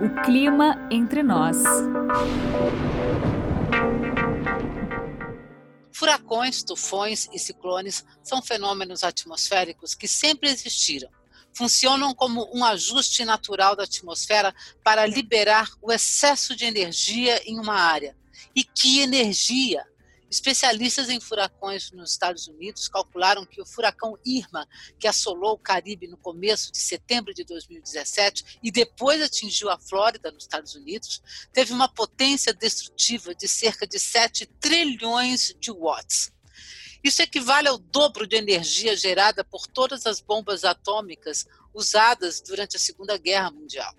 O clima entre nós. Furacões, tufões e ciclones são fenômenos atmosféricos que sempre existiram. Funcionam como um ajuste natural da atmosfera para liberar o excesso de energia em uma área. E que energia! Especialistas em furacões nos Estados Unidos calcularam que o furacão Irma, que assolou o Caribe no começo de setembro de 2017 e depois atingiu a Flórida, nos Estados Unidos, teve uma potência destrutiva de cerca de 7 trilhões de watts. Isso equivale ao dobro de energia gerada por todas as bombas atômicas usadas durante a Segunda Guerra Mundial.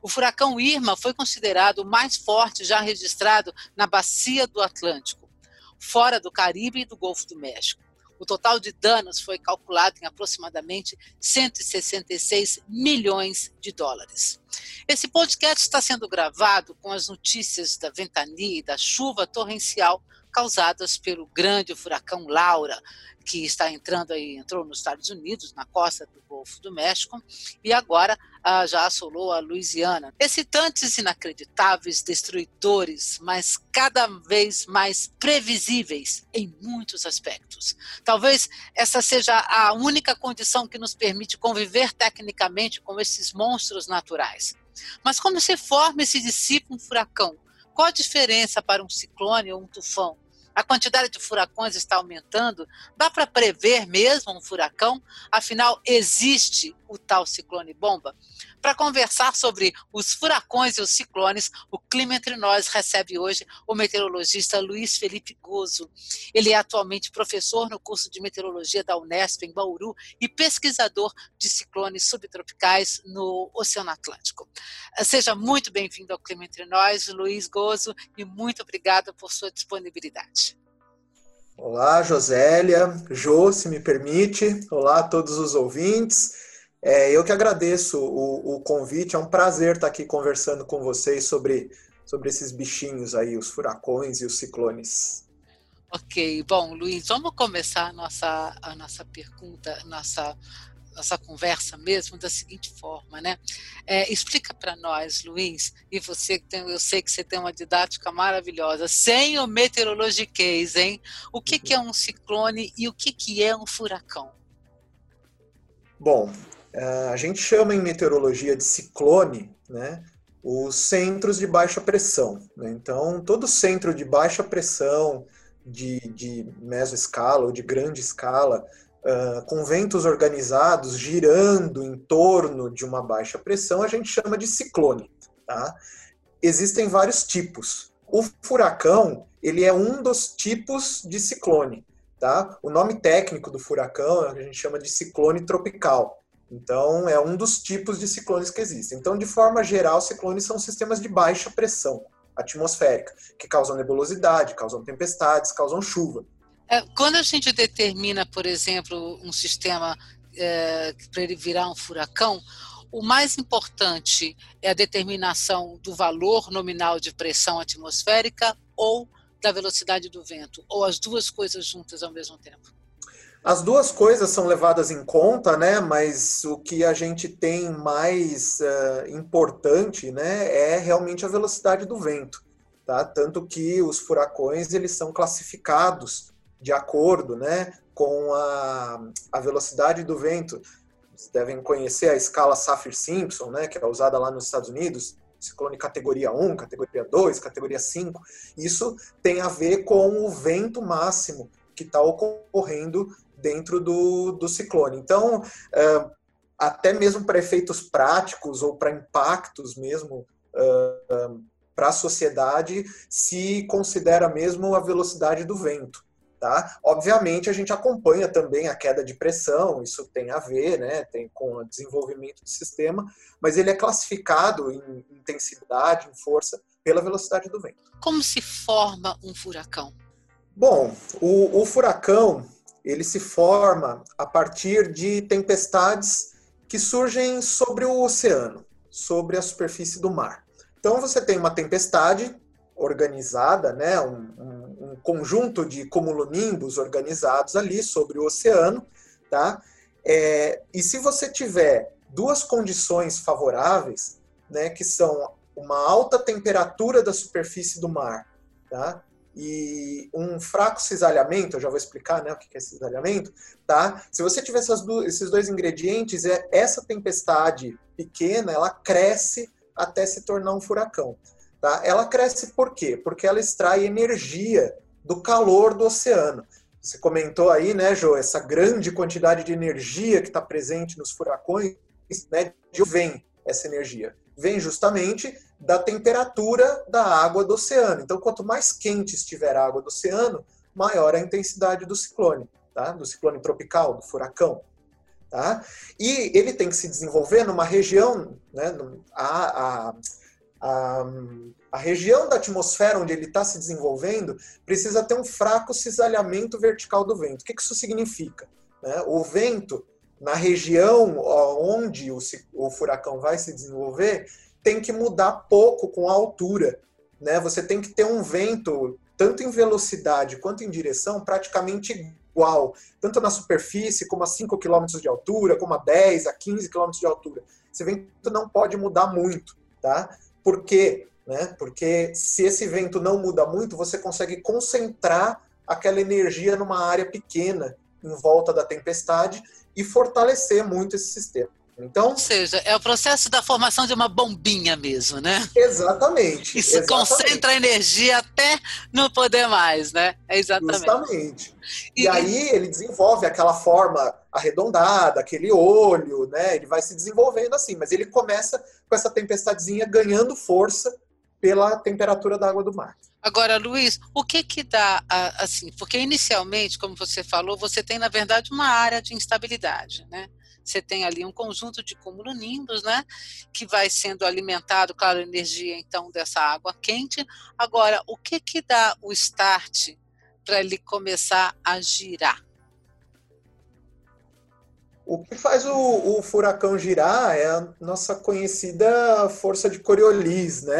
O furacão Irma foi considerado o mais forte já registrado na bacia do Atlântico fora do Caribe e do Golfo do México. O total de danos foi calculado em aproximadamente 166 milhões de dólares. Esse podcast está sendo gravado com as notícias da ventania e da chuva torrencial causadas pelo grande furacão Laura, que está entrando aí, entrou nos Estados Unidos, na costa do Golfo do México, e agora ah, já assolou a Louisiana. Excitantes, inacreditáveis, destruidores, mas cada vez mais previsíveis em muitos aspectos. Talvez essa seja a única condição que nos permite conviver tecnicamente com esses monstros naturais. Mas como se forma e se dissipa um furacão? Qual a diferença para um ciclone ou um tufão? A quantidade de furacões está aumentando. Dá para prever mesmo um furacão? Afinal, existe o tal ciclone bomba? Para conversar sobre os furacões e os ciclones, o Clima Entre Nós recebe hoje o meteorologista Luiz Felipe Gozo. Ele é atualmente professor no curso de meteorologia da Unesp em Bauru e pesquisador de ciclones subtropicais no Oceano Atlântico. Seja muito bem-vindo ao Clima Entre Nós, Luiz Gozo, e muito obrigada por sua disponibilidade. Olá, Josélia, Jô, se me permite. Olá a todos os ouvintes. É, eu que agradeço o, o, convite, é um prazer estar aqui conversando com vocês sobre, sobre esses bichinhos aí, os furacões e os ciclones. Ok, bom, Luiz, vamos começar a nossa, a nossa pergunta, nossa, nossa conversa mesmo da seguinte forma, né? É, explica para nós, Luiz, e você que tem, eu sei que você tem uma didática maravilhosa, sem o meteorologiquez, hein? O que, que é um ciclone e o que, que é um furacão? Bom, a gente chama em meteorologia de ciclone, né? Os centros de baixa pressão. Né? Então, todo centro de baixa pressão, de, de mesoescala ou de grande escala, uh, com ventos organizados girando em torno de uma baixa pressão, a gente chama de ciclone. Tá? Existem vários tipos. O furacão ele é um dos tipos de ciclone. Tá? O nome técnico do furacão a gente chama de ciclone tropical. Então, é um dos tipos de ciclones que existem. Então, de forma geral, ciclones são sistemas de baixa pressão atmosférica, que causam nebulosidade, causam tempestades, causam chuva. É, quando a gente determina, por exemplo, um sistema é, para ele virar um furacão, o mais importante é a determinação do valor nominal de pressão atmosférica ou da velocidade do vento, ou as duas coisas juntas ao mesmo tempo? As duas coisas são levadas em conta, né? Mas o que a gente tem mais uh, importante, né, é realmente a velocidade do vento, tá? Tanto que os furacões eles são classificados de acordo, né, com a, a velocidade do vento. Vocês devem conhecer a escala Saffir-Simpson, né, que é usada lá nos Estados Unidos, ciclone categoria 1, categoria 2, categoria 5. Isso tem a ver com o vento máximo que está ocorrendo dentro do, do ciclone. Então, é, até mesmo para efeitos práticos ou para impactos mesmo é, para a sociedade, se considera mesmo a velocidade do vento. Tá? Obviamente, a gente acompanha também a queda de pressão, isso tem a ver né, tem com o desenvolvimento do sistema, mas ele é classificado em intensidade, em força, pela velocidade do vento. Como se forma um furacão? Bom, o, o furacão ele se forma a partir de tempestades que surgem sobre o oceano, sobre a superfície do mar. Então você tem uma tempestade organizada, né, um, um, um conjunto de cumulonimbus organizados ali sobre o oceano, tá? É, e se você tiver duas condições favoráveis, né, que são uma alta temperatura da superfície do mar, tá? E um fraco cisalhamento, eu já vou explicar né, o que é cisalhamento, tá? Se você tiver esses dois ingredientes, é, essa tempestade pequena, ela cresce até se tornar um furacão. Tá? Ela cresce por quê? Porque ela extrai energia do calor do oceano. Você comentou aí, né, Jô, essa grande quantidade de energia que está presente nos furacões, né, de onde vem essa energia? Vem justamente da temperatura da água do oceano. Então, quanto mais quente estiver a água do oceano, maior a intensidade do ciclone, tá? do ciclone tropical, do furacão. Tá? E ele tem que se desenvolver numa região, né, a, a, a, a região da atmosfera onde ele está se desenvolvendo precisa ter um fraco cisalhamento vertical do vento. O que, que isso significa? Né? O vento, na região onde o, o furacão vai se desenvolver, tem que mudar pouco com a altura. Né? Você tem que ter um vento, tanto em velocidade quanto em direção, praticamente igual, tanto na superfície, como a 5 km de altura, como a 10, a 15 km de altura. Esse vento não pode mudar muito, tá? Por quê? Né? Porque se esse vento não muda muito, você consegue concentrar aquela energia numa área pequena em volta da tempestade e fortalecer muito esse sistema. Então, Ou seja, é o processo da formação de uma bombinha mesmo, né? Exatamente. Isso exatamente. concentra a energia até não poder mais, né? É exatamente. Justamente. E, e, aí ele desenvolve aquela forma arredondada, aquele olho, né? Ele vai se desenvolvendo assim, mas ele começa com essa tempestadezinha ganhando força pela temperatura da água do mar. Agora, Luiz, o que que dá assim? Porque inicialmente, como você falou, você tem na verdade uma área de instabilidade, né? Você tem ali um conjunto de cumulonimbus, né, que vai sendo alimentado, claro, energia então dessa água quente. Agora, o que que dá o start para ele começar a girar? O que faz o, o, furacão girar é a nossa conhecida força de Coriolis, né?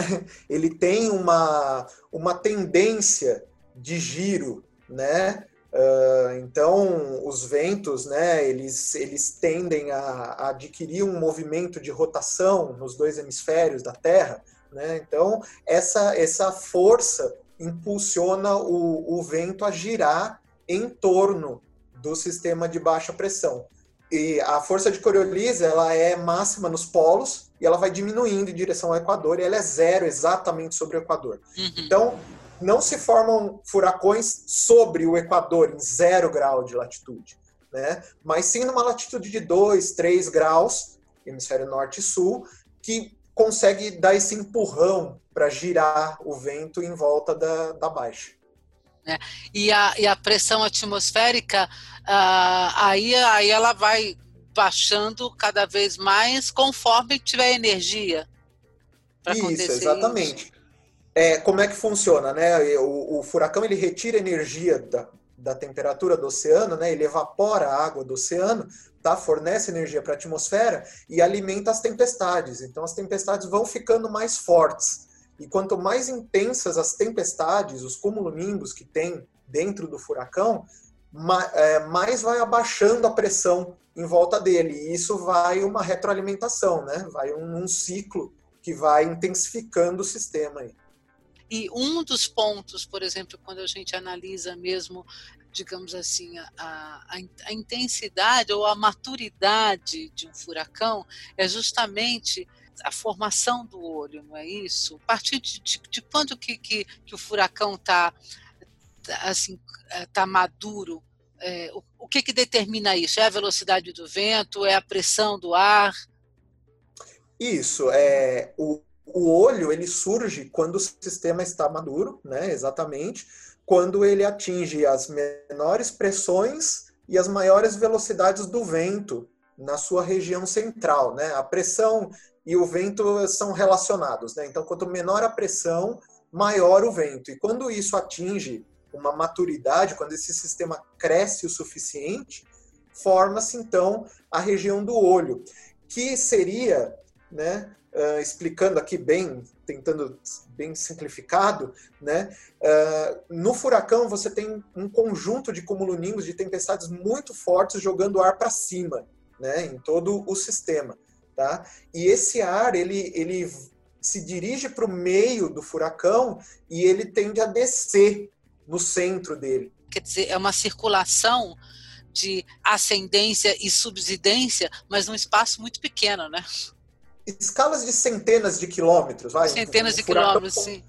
Ele tem uma, uma tendência de giro, né? Uh, então, os ventos, né, eles, eles tendem a, a, adquirir um movimento de rotação nos dois hemisférios da Terra. Né? Então, essa, essa força impulsiona o, o vento a girar em torno do sistema de baixa pressão. E a força de Coriolis ela é máxima nos polos e ela vai diminuindo em direção ao Equador e ela é zero exatamente sobre o Equador. Uhum. Então, não se formam furacões sobre o Equador, em zero grau de latitude, né? mas sim numa latitude de 2, 3 graus, hemisfério norte e sul, que consegue dar esse empurrão para girar o vento em volta da, da baixa. É, e, a, e a pressão atmosférica, uh, aí, aí ela vai baixando cada vez mais conforme tiver energia. Isso, exatamente. É, como é que funciona, né? O, o, furacão ele retira energia da, da temperatura do oceano, né? Ele evapora a água do oceano, tá? Fornece energia para a atmosfera e alimenta as tempestades. Então as tempestades vão ficando mais fortes. E quanto mais intensas as tempestades, os cumulonimbus que tem dentro do furacão, é, mais vai abaixando a pressão em volta dele. E isso vai uma retroalimentação, né? Vai um, um ciclo que vai intensificando o sistema aí. E um dos pontos, por exemplo, quando a gente analisa mesmo, digamos assim, a, a, a intensidade ou a maturidade de um furacão, é justamente a formação do olho, não é isso? A partir de, de, de quando que, que, que o furacão está tá, assim, tá maduro, é, o, o que, que determina isso? É a velocidade do vento? É a pressão do ar? Isso, é o, o olho ele surge quando o sistema está maduro, né? Exatamente, quando ele atinge as menores pressões e as maiores velocidades do vento na sua região central, né? A pressão e o vento são relacionados, né? Então, quanto menor a pressão, maior o vento. E quando isso atinge uma maturidade, quando esse sistema cresce o suficiente, forma-se então a região do olho, que seria, né, uh, explicando aqui bem, tentando bem simplificado, né? Uh, no furacão você tem um conjunto de cumulonimbus de tempestades muito fortes jogando ar para cima, né? Em todo o sistema. Tá? E esse ar, ele, ele se dirige para o meio do furacão e ele tende a descer no centro dele. Quer dizer, é uma circulação de ascendência e subsidência, mas num espaço muito pequeno, né? Escalas de centenas de quilômetros, vai. Centenas de quilômetros, sim.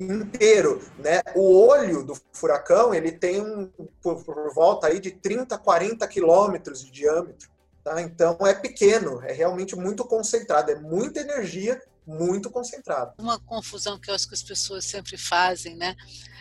Inteiro, né? O olho do furacão, ele tem um, por, por volta aí de 30, 40 quilômetros de diâmetro. Tá? Então é pequeno, é realmente muito concentrado, é muita energia muito concentrada. Uma confusão que eu acho que as pessoas sempre fazem, né,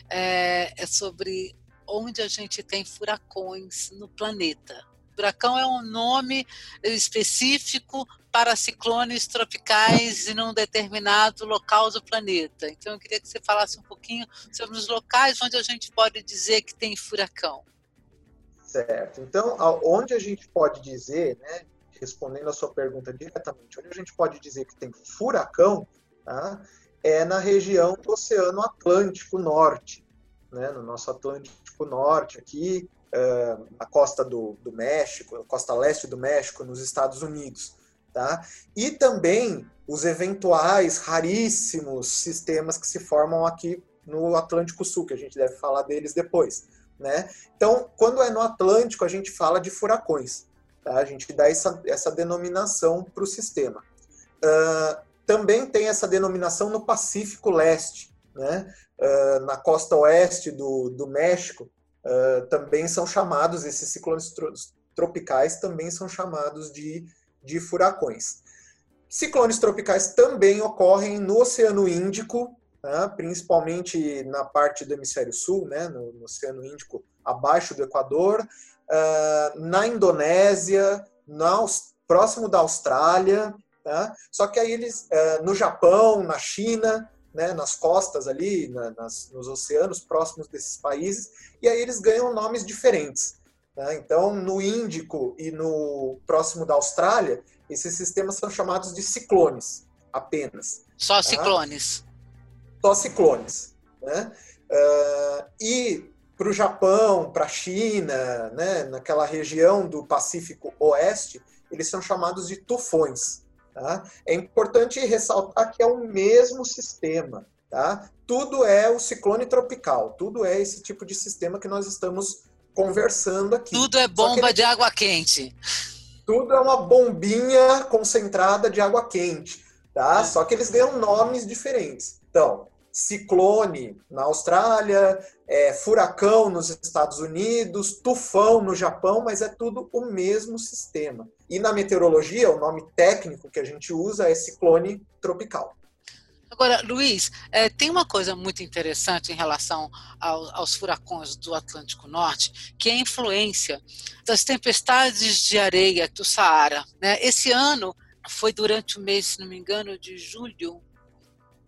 é, é sobre onde a gente tem furacões no planeta. Furacão é um nome específico para ciclones tropicais em um determinado local do planeta. Então, eu queria que você falasse um pouquinho sobre os locais onde a gente pode dizer que tem furacão. Certo. Então, onde a gente pode dizer, né, respondendo a sua pergunta diretamente, onde a gente pode dizer que tem furacão, tá, é na região do Oceano Atlântico Norte, né, no nosso Atlântico Norte aqui, uh, a costa do, do México, a costa leste do México, nos Estados Unidos. Tá? E também os eventuais raríssimos sistemas que se formam aqui no Atlântico Sul, que a gente deve falar deles depois. Né? Então, quando é no Atlântico, a gente fala de furacões. Tá? A gente dá essa, essa denominação para o sistema. Uh, também tem essa denominação no Pacífico Leste, né? Uh, na costa oeste do, do México, uh, também são chamados, esses ciclones tropicais também são chamados de, de furacões. Ciclones tropicais também ocorrem no Oceano Índico, né, principalmente na parte do hemisfério sul, né, no, no Oceano Índico, abaixo do Equador, uh, na Indonésia, na, próximo da Austrália, tá? só que aí eles, uh, no Japão, na China, né, nas costas ali, na, nas, nos oceanos próximos desses países, e aí eles ganham nomes diferentes. Tá? Então, no Índico e no próximo da Austrália, esses sistemas são chamados de ciclones, apenas. Só tá? ciclones só ciclones. Né? Uh, e para o Japão, para a China, né, naquela região do Pacífico Oeste, eles são chamados de tufões. Tá? É importante ressaltar que é o mesmo sistema. Tá? Tudo é o ciclone tropical, tudo é esse tipo de sistema que nós estamos conversando aqui. Tudo é bomba ele... de água quente. Tudo é uma bombinha concentrada de água quente. Tá? É. Só que eles ganham nomes diferentes. Então, ciclone na Austrália, é, furacão nos Estados Unidos, tufão no Japão, mas é tudo o mesmo sistema. E na meteorologia, o nome técnico que a gente usa é ciclone tropical. Agora, Luiz, é, tem uma coisa muito interessante em relação ao, aos furacões do Atlântico Norte, que é a influência das tempestades de areia do Saara. Né? Esse ano foi durante o mês, se não me engano, de julho,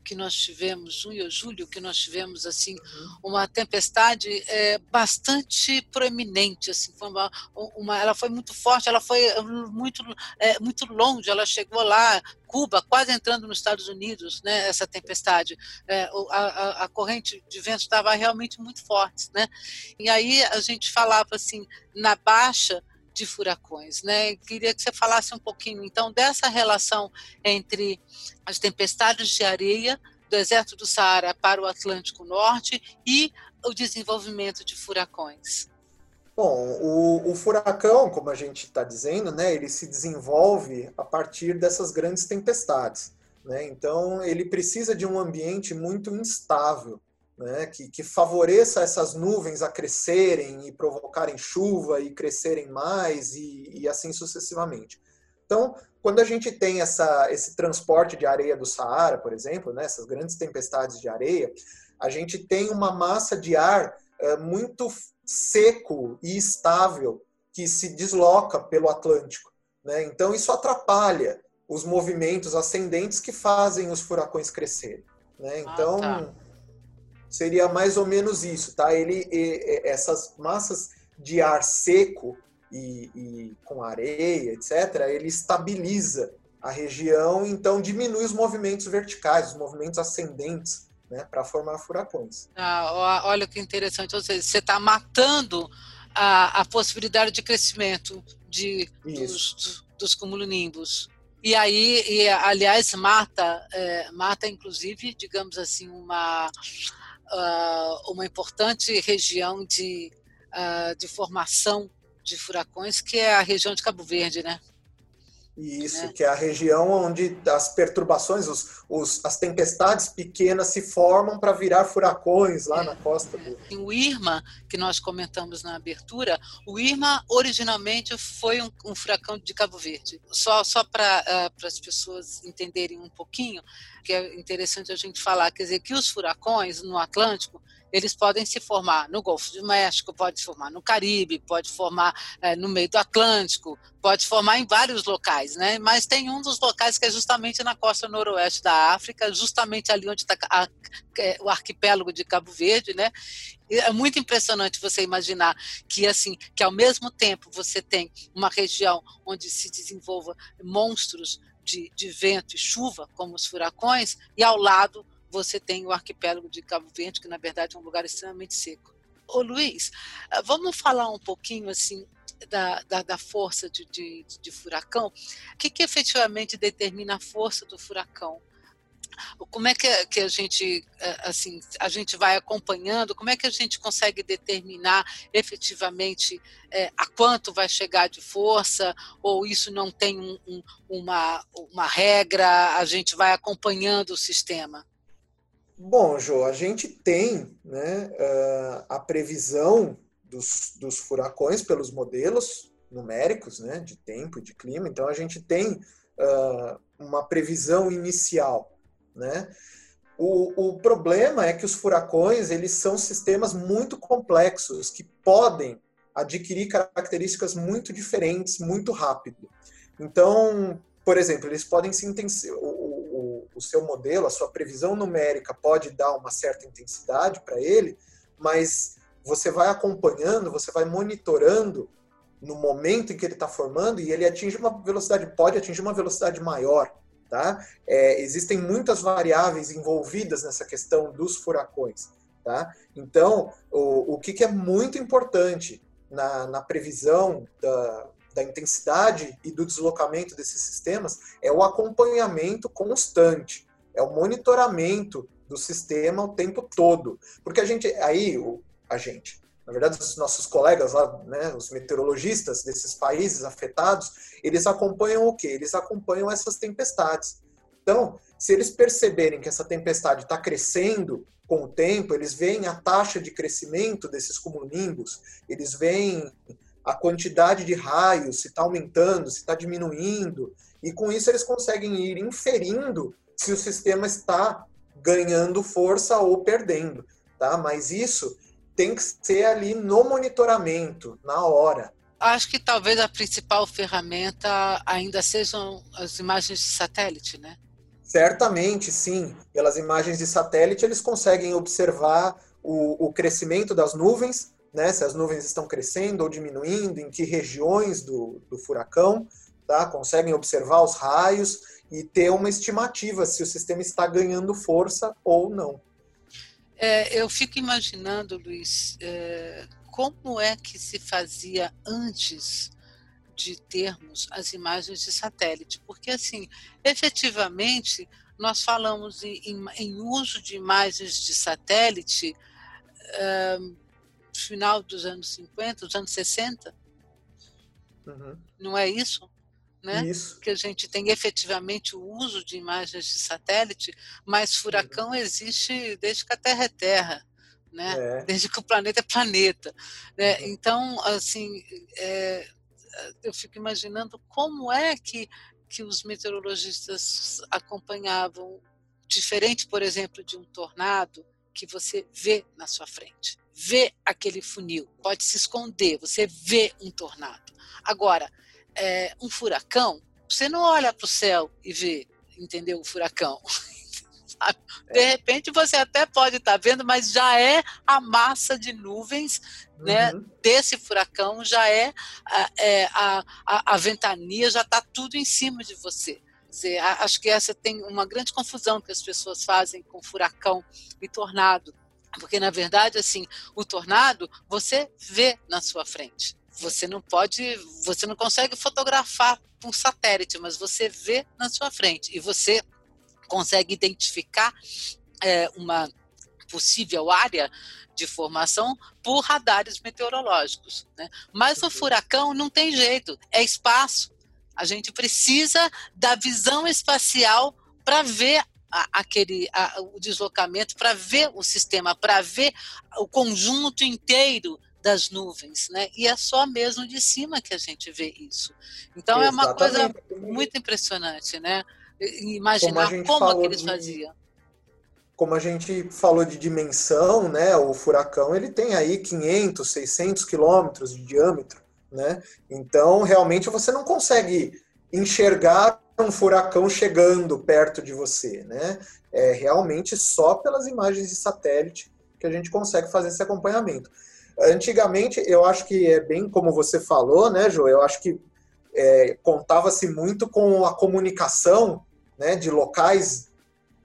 que nós tivemos, junho ou julho, que nós tivemos assim uhum. uma tempestade é, bastante proeminente, assim, foi uma, uma, ela foi muito forte, ela foi eh, muito, é, muito longe, ela chegou lá, Cuba, quase entrando nos Estados Unidos, né, essa tempestade. É, a, a, corrente de vento estava realmente muito forte, né? E aí a gente falava assim, na baixa de furacões, né? Queria que você falasse um pouquinho então dessa relação entre as tempestades de areia do deserto do Saara para o Atlântico Norte e o desenvolvimento de furacões. Bom, o, o furacão, como a gente está dizendo, né, ele se desenvolve a partir dessas grandes tempestades. Né? Então, ele precisa de um ambiente muito instável né, que, que, favoreça essas nuvens a crescerem e provocarem chuva e crescerem mais e, e assim sucessivamente. Então, quando a gente tem essa, esse transporte de areia do Saara, por exemplo, né, essas grandes tempestades de areia, a gente tem uma massa de ar é, muito seco e estável que se desloca pelo Atlântico. Né? Então, isso atrapalha os movimentos ascendentes que fazem os furacões crescerem. Né? Então, ah, tá seria mais ou menos isso, tá? Ele, essas massas de ar seco e, e, com areia, etc., ele estabiliza a região, então diminui os movimentos verticais, os movimentos ascendentes, né, para formar furacões. Ah, olha que interessante, ou seja, você está matando a, a possibilidade de crescimento de, dos, dos cumulonimbus. E aí, e, aliás, mata, é, mata inclusive, digamos assim, uma, uh, uma importante região de, uh, de formação de furacões, que é a região de Cabo Verde, né? Isso, né? que é a região onde as perturbações, os, os as tempestades pequenas se formam para virar furacões lá é, na costa do. É. O Irma, que nós comentamos na abertura, o Irma originalmente foi um, um furacão de Cabo Verde. Só, só para uh, as pessoas entenderem um pouquinho, que é interessante a gente falar, quer dizer, que os furacões no Atlântico eles podem se formar no Golfo do México, pode se formar no Caribe, pode formar é, no meio do Atlântico, pode formar em vários locais, né? Mas tem um dos locais que é justamente na costa noroeste da África, justamente ali onde está é, o arquipélago de Cabo Verde, né? É muito impressionante você imaginar que assim, que ao mesmo tempo você tem uma região onde se desenvolva monstros de, de vento e chuva, como os furacões, e ao lado você tem o arquipélago de Cabo Verde, que na verdade é um lugar extremamente seco. Ô Luiz, ah, vamos falar um pouquinho assim da, da, da força de, de, de, furacão. O que, que efetivamente determina a força do furacão? Como é que, que a gente ah, assim a gente vai acompanhando? Como é que a gente consegue determinar efetivamente é, a quanto vai chegar de força? Ou isso não tem um, um, uma, uma regra? A gente vai acompanhando o sistema? Bom, Jô, a gente tem né, uh, a previsão dos, dos, furacões pelos modelos numéricos né, de tempo e de clima, então a gente tem uh, uma previsão inicial. Né? O, o problema é que os furacões eles são sistemas muito complexos que podem adquirir características muito diferentes muito rápido. Então, por exemplo, eles podem se intensificar o seu modelo, a sua previsão numérica pode dar uma certa intensidade para ele, mas você vai acompanhando, você vai monitorando no momento em que ele está formando e ele atinge uma velocidade, pode atingir uma velocidade maior. Tá? É, existem muitas variáveis envolvidas nessa questão dos furacões. Tá? Então, o, o que, que é muito importante na, na previsão da, da intensidade e do deslocamento desses sistemas é o acompanhamento constante, é o monitoramento do sistema o tempo todo. Porque a gente, aí, o, a gente, na verdade, os nossos colegas lá, né, os meteorologistas desses países afetados, eles acompanham o quê? Eles acompanham essas tempestades. Então, se eles perceberem que essa tempestade está crescendo com o tempo, eles veem a taxa de crescimento desses cumulonimbus, eles veem a quantidade de raios, se está aumentando, se está diminuindo, e com isso eles conseguem ir inferindo se o sistema está ganhando força ou perdendo, tá? Mas isso tem que ser ali no monitoramento, na hora. Acho que talvez a principal ferramenta ainda sejam as imagens de satélite, né? Certamente, sim. Pelas imagens de satélite, eles conseguem observar o, o crescimento das nuvens, né, se as nuvens estão crescendo ou diminuindo, em que regiões do, do furacão, tá, conseguem observar os raios e ter uma estimativa se o sistema está ganhando força ou não. É, eu fico imaginando, Luiz, é, como é que se fazia antes de termos as imagens de satélite? Porque, assim, efetivamente, nós falamos em, em, em uso de imagens de satélite. É, final dos anos 50, dos anos 60. Uhum. Não é isso? Né? Isso. Que a gente tem efetivamente o uso de imagens de satélite, mas furacão uhum. existe desde que a Terra é Terra. Né? É. Desde que o planeta é planeta. Né? Uhum. Então, assim, é, eu fico imaginando como é que, que os meteorologistas acompanhavam, diferente, por exemplo, de um tornado que você vê na sua frente vê aquele funil, pode se esconder, você vê um tornado. Agora, é, um furacão, você não olha para o céu e vê, entendeu? O furacão. De repente você até pode estar tá vendo, mas já é a massa de nuvens né, uhum. desse furacão, já é, é a, a, a ventania, já está tudo em cima de você. Dizer, acho que essa tem uma grande confusão que as pessoas fazem com furacão e tornado. Porque, na verdade, assim, o tornado você vê na sua frente. você não pode, você não consegue fotografar um satélite, mas você vê na sua frente e você consegue identificar é, uma possível área de formação por radares meteorológicos. Né? Mas o furacão não tem jeito, é espaço. A gente precisa da visão espacial para ver a, aquele a, o deslocamento, para ver o sistema, para ver o conjunto inteiro das nuvens, né? E é só mesmo de cima que a gente vê isso. Então Exatamente. é uma coisa muito impressionante, né? Imaginar como, como que eles de... faziam como a gente falou de dimensão, né, o furacão ele tem aí 500, 600 quilômetros de diâmetro, né? Então realmente você não consegue enxergar um furacão chegando perto de você, né? É realmente só pelas imagens de satélite que a gente consegue fazer esse acompanhamento. Antigamente, eu acho que é bem como você falou, né, João? Eu acho que é, contava-se muito com a comunicação né, de locais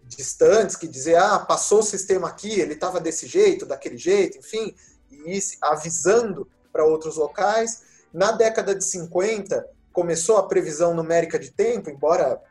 distantes que dizer, ah, passou o sistema aqui, ele estava desse jeito, daquele jeito, enfim, e avisando para outros locais. Na década de 50, começou a previsão numérica de tempo, embora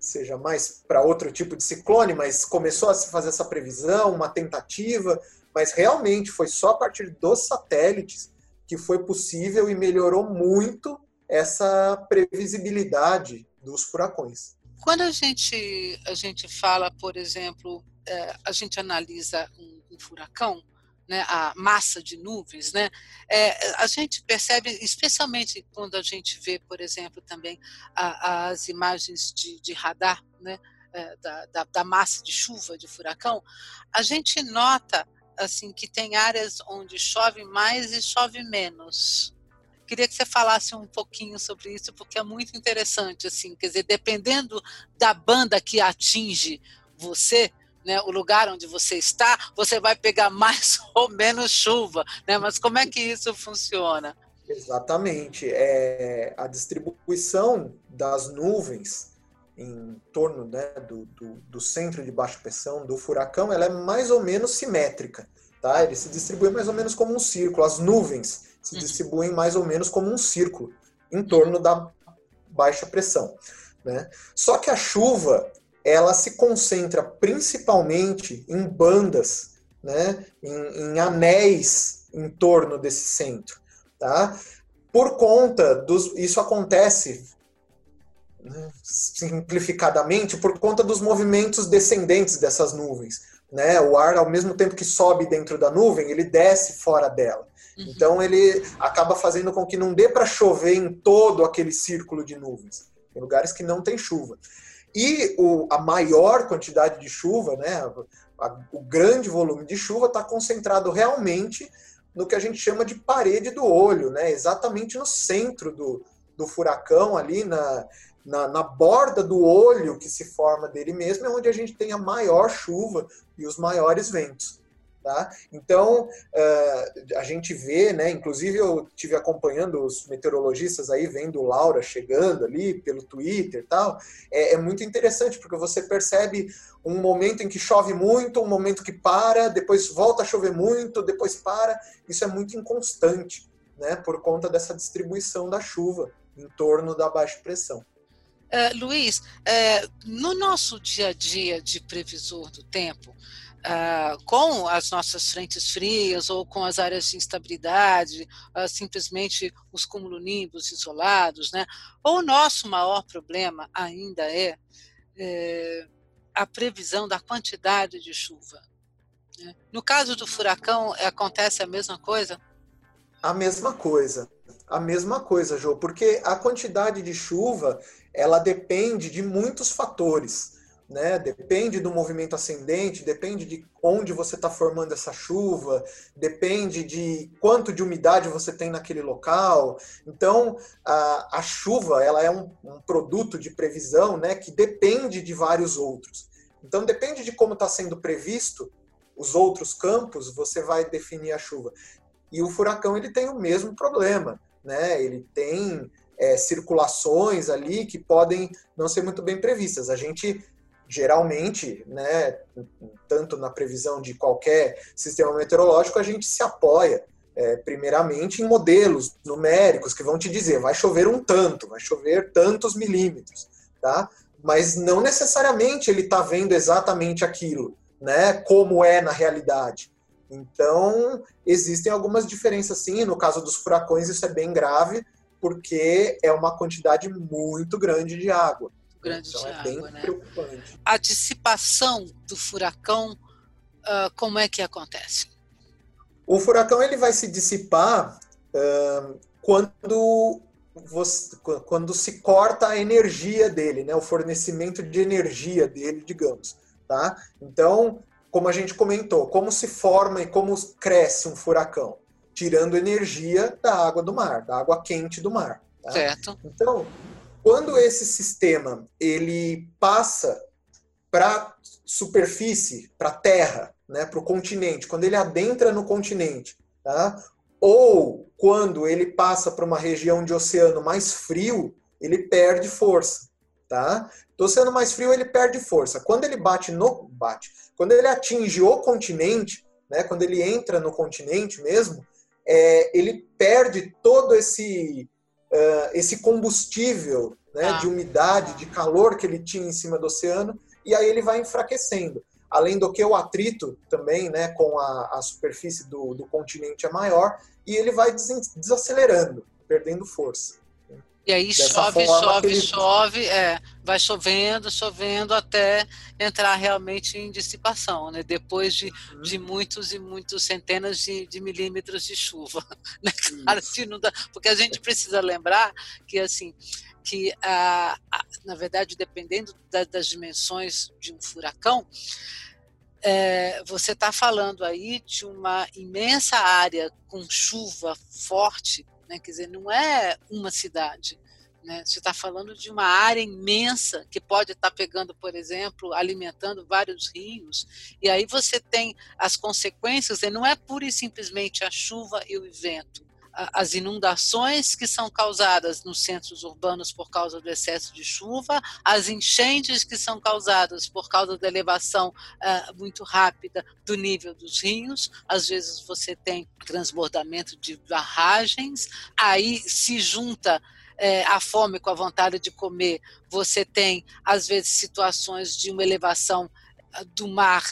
seja mais para outro tipo de ciclone, mas começou a se fazer essa previsão, uma tentativa, mas realmente foi só a partir dos satélites que foi possível e melhorou muito essa previsibilidade dos furacões. Quando a gente, a gente fala, por exemplo, é, a gente analisa um, um furacão, né, a massa de nuvens, né, é, a gente percebe, especialmente quando a gente vê, por exemplo, também a, as imagens de, de radar, né, é, da, da, da, massa de chuva de furacão, a gente nota assim que tem áreas onde chove mais e chove menos. Queria que você falasse um pouquinho sobre isso, porque é muito interessante, assim, quer dizer, dependendo da banda que atinge você, né, o lugar onde você está, você vai pegar mais ou menos chuva, né? Mas como é que isso funciona? Exatamente. É, a distribuição das nuvens em torno né, do, do, do, centro de baixa pressão do furacão, ela é mais ou menos simétrica. Tá? Ele se distribui mais ou menos como um círculo. As nuvens se uhum. distribuem mais ou menos como um círculo em torno da baixa pressão. Né? Só que a chuva ela se concentra principalmente em bandas, né? em, em anéis em torno desse centro. Tá? Por conta dos. Isso acontece né, simplificadamente por conta dos movimentos descendentes dessas nuvens. Né? O ar, ao mesmo tempo que sobe dentro da nuvem, ele desce fora dela. Uhum. Então ele acaba fazendo com que não dê para chover em todo aquele círculo de nuvens. Tem lugares que não tem chuva. E o, a maior quantidade de chuva, né, a, o grande volume de chuva está concentrado realmente no que a gente chama de parede do olho, né, exatamente no centro do, do furacão, ali na, na, na, borda do olho que se forma dele mesmo, é onde a gente tem a maior chuva e os maiores ventos. Tá? Então, uh, a gente vê, né, inclusive eu tive acompanhando os meteorologistas aí, vendo Laura chegando ali pelo Twitter e tal, é, é, muito interessante, porque você percebe um momento em que chove muito, um momento que para, depois volta a chover muito, depois para, isso é muito inconstante, né, por conta dessa distribuição da chuva em torno da baixa pressão. Uh, Luiz, uh, no nosso dia a dia de previsor do tempo, uh, com as nossas frentes frias ou com as áreas de instabilidade, uh, simplesmente os cumulonimbus isolados, né? o nosso maior problema ainda é, é a previsão da quantidade de chuva. Né? No caso do furacão, acontece a mesma coisa? A mesma coisa. A mesma coisa, Jô, porque a quantidade de chuva ela depende de muitos fatores né? Depende do movimento ascendente, depende de onde você está formando essa chuva, depende de quanto de umidade você tem naquele local. Então, a, a chuva ela é um, um, produto de previsão, né? Que depende de vários outros. Então, depende de como está sendo previsto os outros campos, você vai definir a chuva. E o furacão ele tem o mesmo problema, né? Ele tem é, circulações ali que podem não ser muito bem previstas. A gente geralmente, né, tanto na previsão de qualquer sistema meteorológico, a gente se apoia é, primeiramente em modelos numéricos que vão te dizer vai chover um tanto, vai chover tantos milímetros, tá? Mas não necessariamente ele está vendo exatamente aquilo, né? Como é na realidade. Então existem algumas diferenças sim. No caso dos furacões isso é bem grave porque é uma quantidade muito grande de água. Grande então, de é água, né? A dissipação do furacão, uh, como é que acontece? O furacão ele vai se dissipar uh, quando, você, quando se corta a energia dele, né, o fornecimento de energia dele, digamos. Tá? Então, como a gente comentou, como se forma e como cresce um furacão? Tirando energia da água do mar, da água quente do mar. Tá? Certo. Então, quando esse sistema ele passa para superfície, para terra, né, para o continente, quando ele adentra no continente, tá? ou quando ele passa para uma região de oceano mais frio, ele perde força. Tá? Do oceano mais frio, ele perde força. Quando ele bate no. bate. Quando ele atinge o continente, né, quando ele entra no continente mesmo, é, ele perde todo esse, uh, esse combustível né, ah. de umidade, de calor que ele tinha em cima do oceano, e aí ele vai enfraquecendo. Além do que o atrito também né, com a, a superfície do, do continente é maior e ele vai desacelerando, perdendo força. E aí chove, chove, ele... chove, é, vai chovendo, chovendo até entrar realmente em dissipação, né? Depois de, uhum. de muitos e muitos centenas de, de milímetros de chuva, né? Claro, não dá, porque a gente precisa lembrar que assim que a, a, na verdade dependendo da, das dimensões de um furacão é, você está falando aí de uma imensa área com chuva forte, né? quer dizer, não é uma cidade. Né? Você está falando de uma área imensa que pode estar tá pegando, por exemplo, alimentando vários rios, e aí você tem as consequências, e não é pura e simplesmente a chuva e o vento, as inundações que são causadas nos centros urbanos por causa do excesso de chuva, as enchentes que são causadas por causa da elevação uh, muito rápida do nível dos rios, às vezes você tem transbordamento de barragens, aí se junta é, a fome com a vontade de comer, você tem, às vezes, situações de uma elevação do mar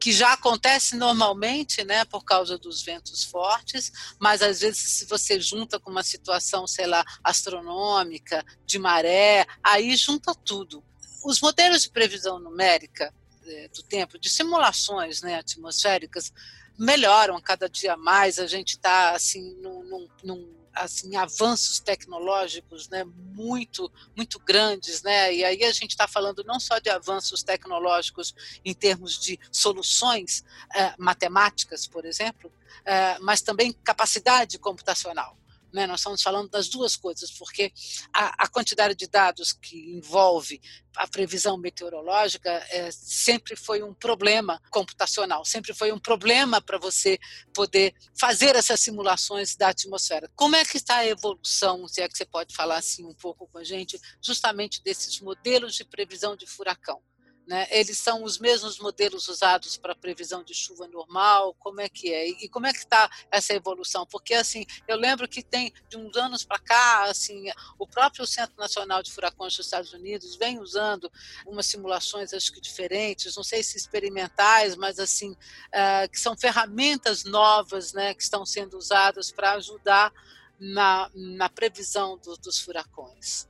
que já acontece normalmente, né, por causa dos ventos fortes, mas às vezes se você junta com uma situação, sei lá, astronômica, de maré, aí junta tudo. Os modelos de previsão numérica é, do tempo, de simulações né, atmosféricas, melhoram cada dia mais. A gente está assim num, num, num assim avanços tecnológicos né, muito muito grandes né e aí a gente está falando não só de avanços tecnológicos em termos de soluções eh, matemáticas por exemplo eh, mas também capacidade computacional né? Nós estamos falando das duas coisas, porque a, a quantidade de dados que envolve a previsão meteorológica é, sempre foi um problema computacional, sempre foi um problema para você poder fazer essas simulações da atmosfera. Como é que está a evolução, se é que você pode falar assim um pouco com a gente, justamente desses modelos de previsão de furacão? Né? Eles são os mesmos modelos usados para previsão de chuva normal? Como é que é? E como é que está essa evolução? Porque assim, eu lembro que tem de uns anos para cá, assim, o próprio Centro Nacional de Furacões dos Estados Unidos vem usando umas simulações, acho que diferentes, não sei se experimentais, mas assim, uh, que são ferramentas novas, né, que estão sendo usadas para ajudar na, na previsão do, dos furacões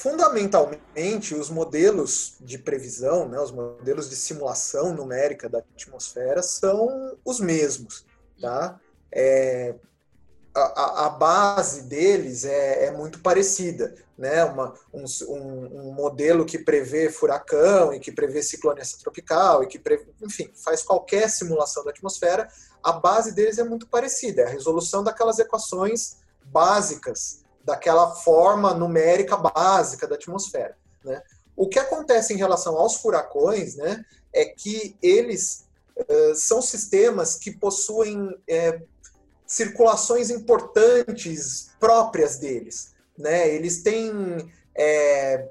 fundamentalmente, os modelos de previsão, né, os modelos de simulação numérica da atmosfera são os mesmos. Tá? É, a, a, base deles é, é, muito parecida. Né? Uma, um, um, modelo que prevê furacão e que prevê ciclone tropical e que, prevê, enfim, faz qualquer simulação da atmosfera, a base deles é muito parecida. É a resolução daquelas equações básicas daquela forma numérica básica da atmosfera. Né? O que acontece em relação aos furacões né, é que eles uh, são sistemas que possuem é, circulações importantes próprias deles. Né? Eles têm. É,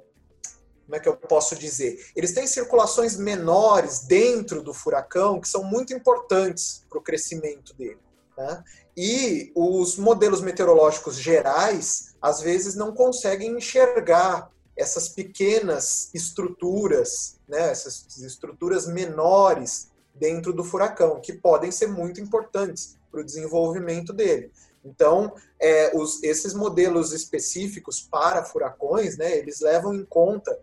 como é que eu posso dizer? Eles têm circulações menores dentro do furacão que são muito importantes para o crescimento dele. Né? E os modelos meteorológicos gerais, às vezes, não conseguem enxergar essas pequenas estruturas, né, essas estruturas menores dentro do furacão, que podem ser muito importantes para o desenvolvimento dele. Então, é, os, esses modelos específicos para furacões, né, eles levam em conta,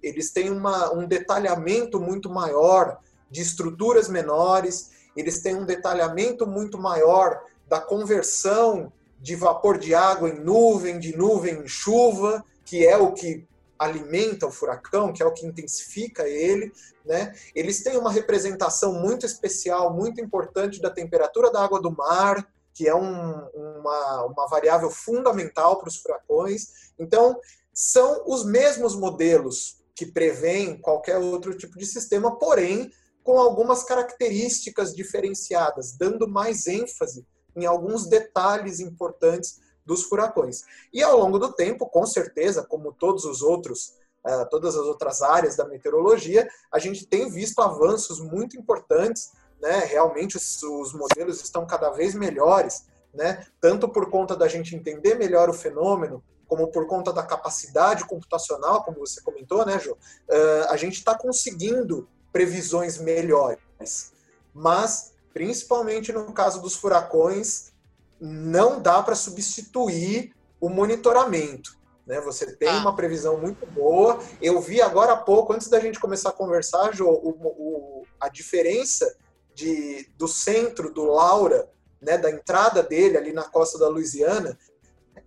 eles têm uma, um detalhamento muito maior de estruturas menores, eles têm um detalhamento muito maior da conversão de vapor de água em nuvem, de nuvem em chuva, que é o que alimenta o furacão, que é o que intensifica ele, né? Eles têm uma representação muito especial, muito importante da temperatura da água do mar, que é um, uma, uma variável fundamental para os furacões. Então, são os mesmos modelos que prevêem qualquer outro tipo de sistema, porém com algumas características diferenciadas, dando mais ênfase em alguns detalhes importantes dos furacões. E ao longo do tempo, com certeza, como todos os outros, uh, todas as outras áreas da meteorologia, a gente tem visto avanços muito importantes, né? Realmente os, os modelos estão cada vez melhores, né? Tanto por conta da gente entender melhor o fenômeno, como por conta da capacidade computacional, como você comentou, né, Jô? Uh, a gente está conseguindo previsões melhores. Mas, principalmente no caso dos furacões, não dá para substituir o monitoramento. Né? Você tem ah. uma previsão muito boa. Eu vi agora há pouco, antes da gente começar a conversar, Jô, o, o, a diferença de, do centro do Laura, né, da entrada dele ali na costa da Louisiana,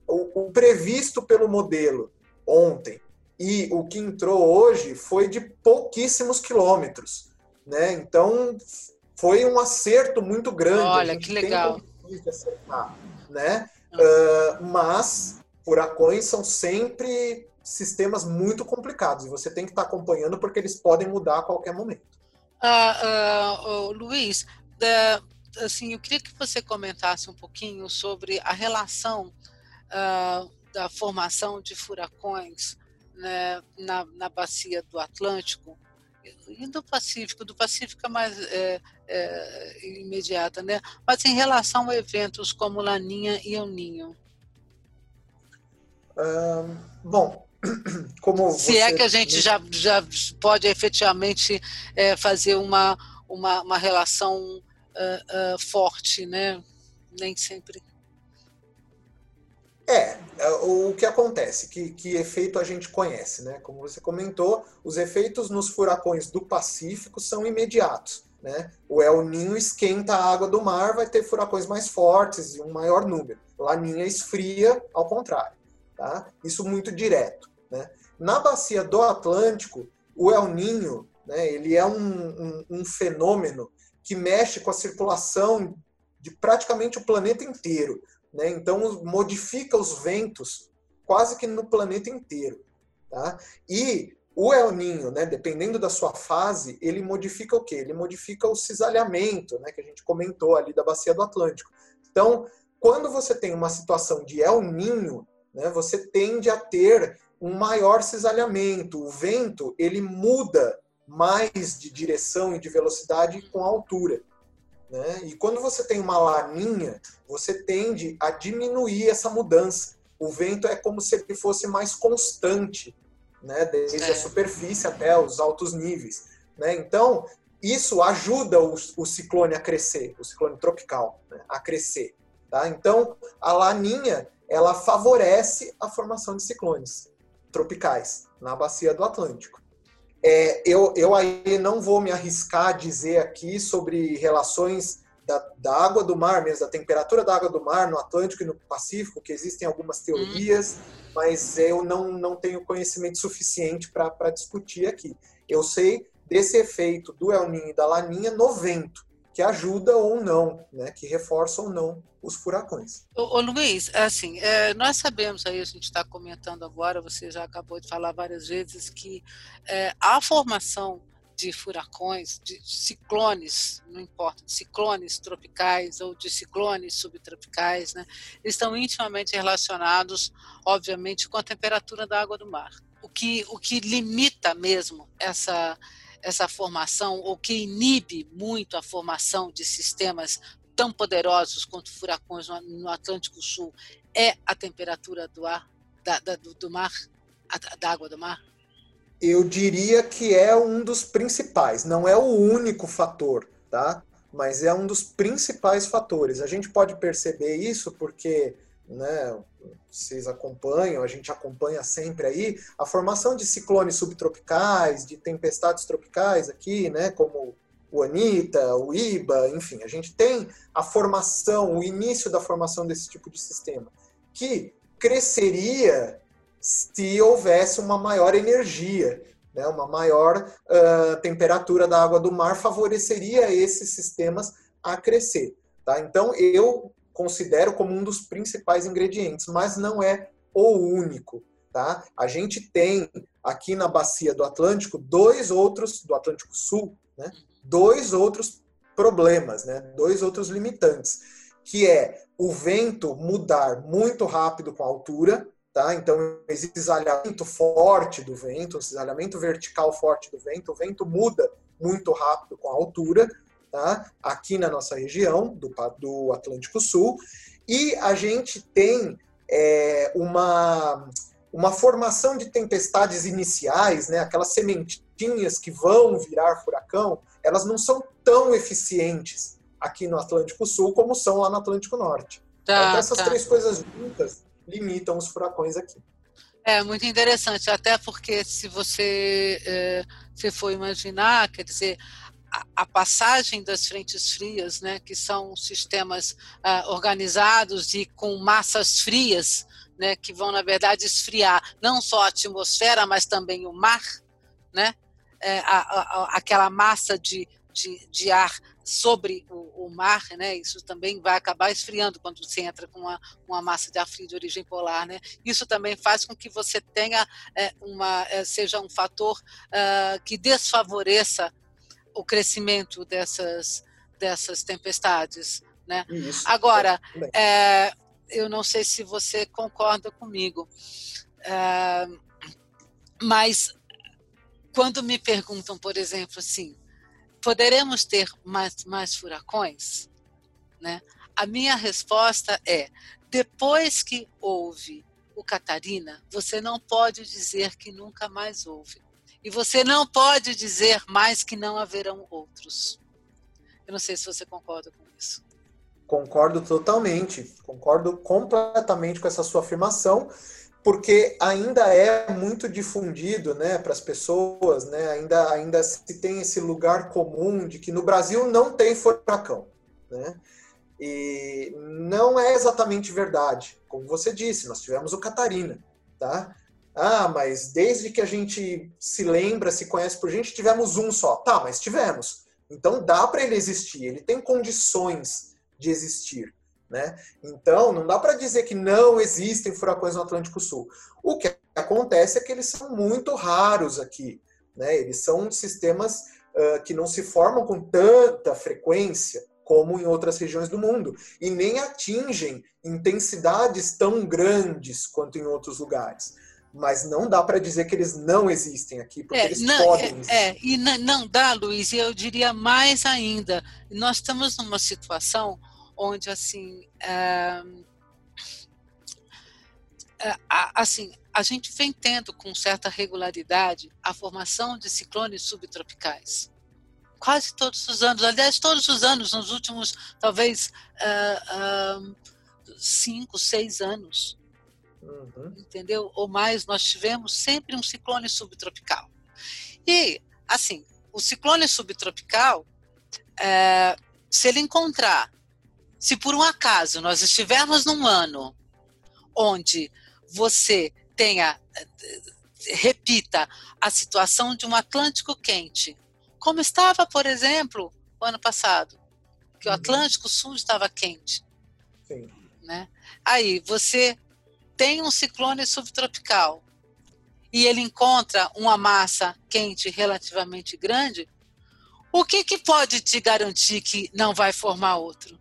o, o previsto pelo modelo ontem e o que entrou hoje foi de pouquíssimos quilômetros, né? Então foi um acerto muito grande. Olha que legal. Acertar, né? Uh, mas furacões são sempre sistemas muito complicados e você tem que estar acompanhando porque eles podem mudar a qualquer momento. Uh, uh, Luiz, assim, eu queria que você comentasse um pouquinho sobre a relação da formação de furacões né, na, na bacia do Atlântico e do Pacífico, do Pacífico é mais é, é, imediata, né? Mas em relação a eventos como Laninha e El Ninho. bom, como se é que a gente já, já pode efetivamente é, fazer uma, uma, uma relação uh, uh, forte, né? Nem sempre é, é, o que acontece, que, que efeito a gente conhece, né? Como você comentou, os efeitos nos furacões do Pacífico são imediatos. Né? O El Ninho esquenta a água do mar, vai ter furacões mais fortes e um maior número. Laninha esfria, ao contrário. Tá? Isso muito direto. Né? Na bacia do Atlântico, o El Ninho né, ele é um, um, um fenômeno que mexe com a circulação de praticamente o planeta inteiro. Né? Então, modifica os ventos quase que no planeta inteiro. Tá? E o El Ninho, né, dependendo da sua fase, ele modifica o quê? Ele modifica o cisalhamento, né, que a gente comentou ali da bacia do Atlântico. Então, quando você tem uma situação de El Ninho, né, você tende a ter um maior cisalhamento. O vento ele muda mais de direção e de velocidade com a altura. Né? E quando você tem uma laninha, você tende a diminuir essa mudança. O vento é como se ele fosse mais constante, né? desde é. a superfície até os altos níveis. Né? Então, isso ajuda o, o, ciclone a crescer, o ciclone tropical, né? a crescer. Tá? Então, a laninha ela favorece a formação de ciclones tropicais na bacia do Atlântico. É, eu, eu aí não vou me arriscar a dizer aqui sobre relações da, da, água do mar mesmo, da temperatura da água do mar no Atlântico e no Pacífico, que existem algumas teorias, mas eu não, não tenho conhecimento suficiente para discutir aqui. Eu sei desse efeito do El Niño e da Laninha no vento que ajuda ou não, né, que reforça ou não os furacões. Ô, ô Luiz, assim, é, nós sabemos aí, a gente está comentando agora, você já acabou de falar várias vezes, que é, a formação de furacões, de ciclones, não importa, ciclones tropicais ou de ciclones subtropicais, né, estão intimamente relacionados, obviamente, com a temperatura da água do mar. O que, o que limita mesmo essa essa formação ou que inibe muito a formação de sistemas tão poderosos quanto furacões no, Atlântico Sul é a temperatura do ar, da, da, do, do mar, da água do mar? Eu diria que é um dos principais, não é o único fator, tá? Mas é um dos principais fatores. A gente pode perceber isso porque, né, vocês acompanham, a gente acompanha sempre aí a formação de ciclones subtropicais, de tempestades tropicais aqui, né, como o Anita, o Iba, enfim, a gente tem a formação, o início da formação desse tipo de sistema, que cresceria se houvesse uma maior energia, né, uma maior uh, temperatura da água do mar favoreceria esses sistemas a crescer. Tá? Então, eu considero como um dos principais ingredientes, mas não é o único. Tá? A gente tem aqui na bacia do Atlântico dois outros, do Atlântico Sul, né, dois outros problemas, né? dois outros limitantes, que é o vento mudar muito rápido com a altura, tá? então existe cisalhamento forte do vento, cisalhamento vertical forte do vento, o vento muda muito rápido com a altura, tá? aqui na nossa região do, do Atlântico Sul, e a gente tem é, uma, uma formação de tempestades iniciais, né? aquelas sementinhas que vão virar furacão, elas não são tão eficientes aqui no Atlântico Sul como são lá no Atlântico Norte. Tá, então, essas tá. três coisas juntas limitam os furacões aqui. É muito interessante, até porque se você é, se for imaginar, quer dizer, a, passagem das frentes frias, né, que são sistemas uh, organizados e com massas frias, né, que vão na verdade esfriar não só a atmosfera, mas também o mar, né, é, a, a, aquela massa de, de, de ar sobre o, o, mar, né? Isso também vai acabar esfriando quando você entra com uma, uma massa de ar frio de origem polar, né? Isso também faz com que você tenha é, uma é, seja um fator uh, que desfavoreça o crescimento dessas dessas tempestades, né? Isso, Agora, é, eu não sei se você concorda comigo, é, mas quando me perguntam, por exemplo, assim, poderemos ter mais, mais furacões? Né? A minha resposta é: depois que houve o Catarina, você não pode dizer que nunca mais houve. E você não pode dizer mais que não haverão outros. Eu não sei se você concorda com isso. Concordo totalmente, concordo completamente com essa sua afirmação porque ainda é muito difundido né, para as pessoas, né, ainda, ainda se tem esse lugar comum de que no Brasil não tem furacão. Né? E não é exatamente verdade. Como você disse, nós tivemos o Catarina. Tá? Ah, mas desde que a gente se lembra, se conhece por gente, tivemos um só. Tá, mas tivemos. Então dá para ele existir, ele tem condições de existir. Né? Então, não dá para dizer que não existem furacões no Atlântico Sul. O que acontece é que eles são muito raros aqui. Né? Eles são sistemas uh, que não se formam com tanta frequência como em outras regiões do mundo e nem atingem intensidades tão grandes quanto em outros lugares. Mas não dá para dizer que eles não existem aqui, porque é, eles não, podem é, existir. É, e não dá, Luiz, e eu diria mais ainda. Nós estamos numa situação onde assim é, assim a gente vem tendo com certa regularidade a formação de ciclones subtropicais quase todos os anos aliás todos os anos nos últimos talvez uh, cinco seis anos uhum. entendeu ou mais nós tivemos sempre um ciclone subtropical e assim o ciclone subtropical é, se ele encontrar se por um acaso nós estivermos num ano onde você tenha, repita, a situação de um Atlântico quente, como estava, por exemplo, o ano passado, que o uhum. Atlântico Sul estava quente. Sim. Né? Aí você tem um ciclone subtropical e ele encontra uma massa quente relativamente grande, o que, que pode te garantir que não vai formar outro?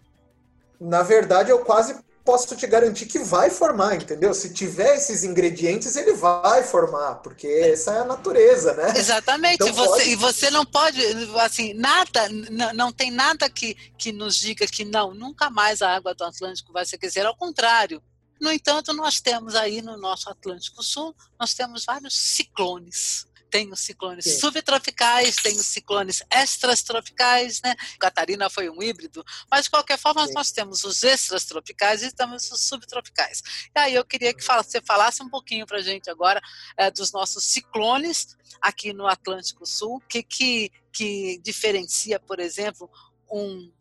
na verdade, eu quase posso te garantir que vai formar, entendeu? Se tiver esses ingredientes, ele vai formar, porque essa é a natureza, né? Exatamente. Então, você, pode... E você não pode, assim, nada, não tem nada que, que nos diga que não, nunca mais a água do Atlântico vai se aquecer, ao contrário. No entanto, nós temos aí no nosso Atlântico Sul, nós temos vários ciclones tem os ciclones Sim. subtropicais, tem os ciclones extratropicais, né? Catarina foi um híbrido, mas de qualquer forma Sim. nós temos os extratropicais e temos os subtropicais. E aí eu queria que você falasse um pouquinho para a gente agora é, dos nossos ciclones aqui no Atlântico Sul, que, que, que diferencia, por exemplo, um,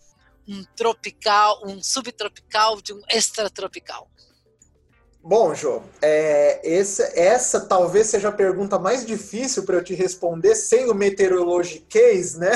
um tropical, um subtropical de um extratropical. Bom, Jô, é, essa, essa talvez seja a pergunta mais difícil para eu te responder sem o meteorologiquez, né?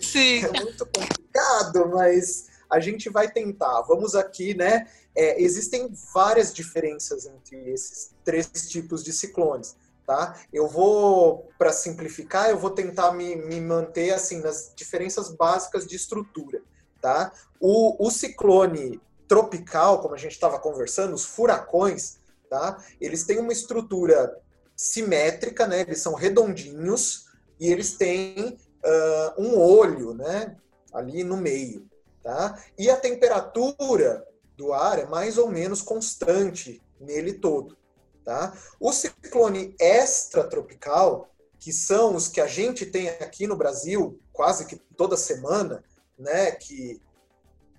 Sim. É muito complicado, mas a gente vai tentar. Vamos aqui, né? É, existem várias diferenças entre esses três tipos de ciclones, tá? Eu vou, para simplificar, eu vou tentar me, me manter assim nas diferenças básicas de estrutura, tá? O, o ciclone tropical, como a gente estava conversando, os furacões, tá? Eles têm uma estrutura simétrica, né? Eles são redondinhos e eles têm uh, um olho, né? Ali no meio, tá? E a temperatura do ar é mais ou menos constante nele todo, tá? O ciclone extratropical, que são os que a gente tem aqui no Brasil quase que toda semana, né? Que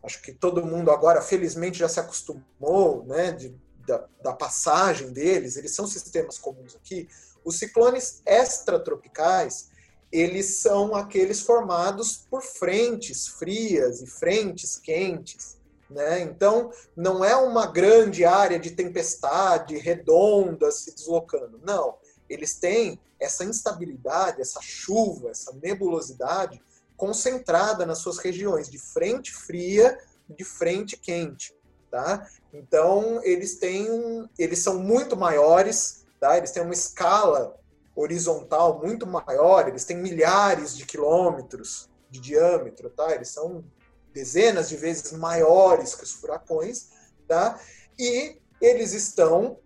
acho que todo mundo agora, felizmente, já se acostumou, né, de, da, da, passagem deles, eles são sistemas comuns aqui. Os ciclones extratropicais, eles são aqueles formados por frentes frias e frentes quentes, né? Então, não é uma grande área de tempestade redonda se deslocando, não. Eles têm essa instabilidade, essa chuva, essa nebulosidade concentrada nas suas regiões de frente fria de frente quente, tá? Então eles têm, eles são muito maiores, tá? Eles têm uma escala horizontal muito maior, eles têm milhares de quilômetros de diâmetro, tá? Eles são dezenas de vezes maiores que os furacões, tá? E eles estão,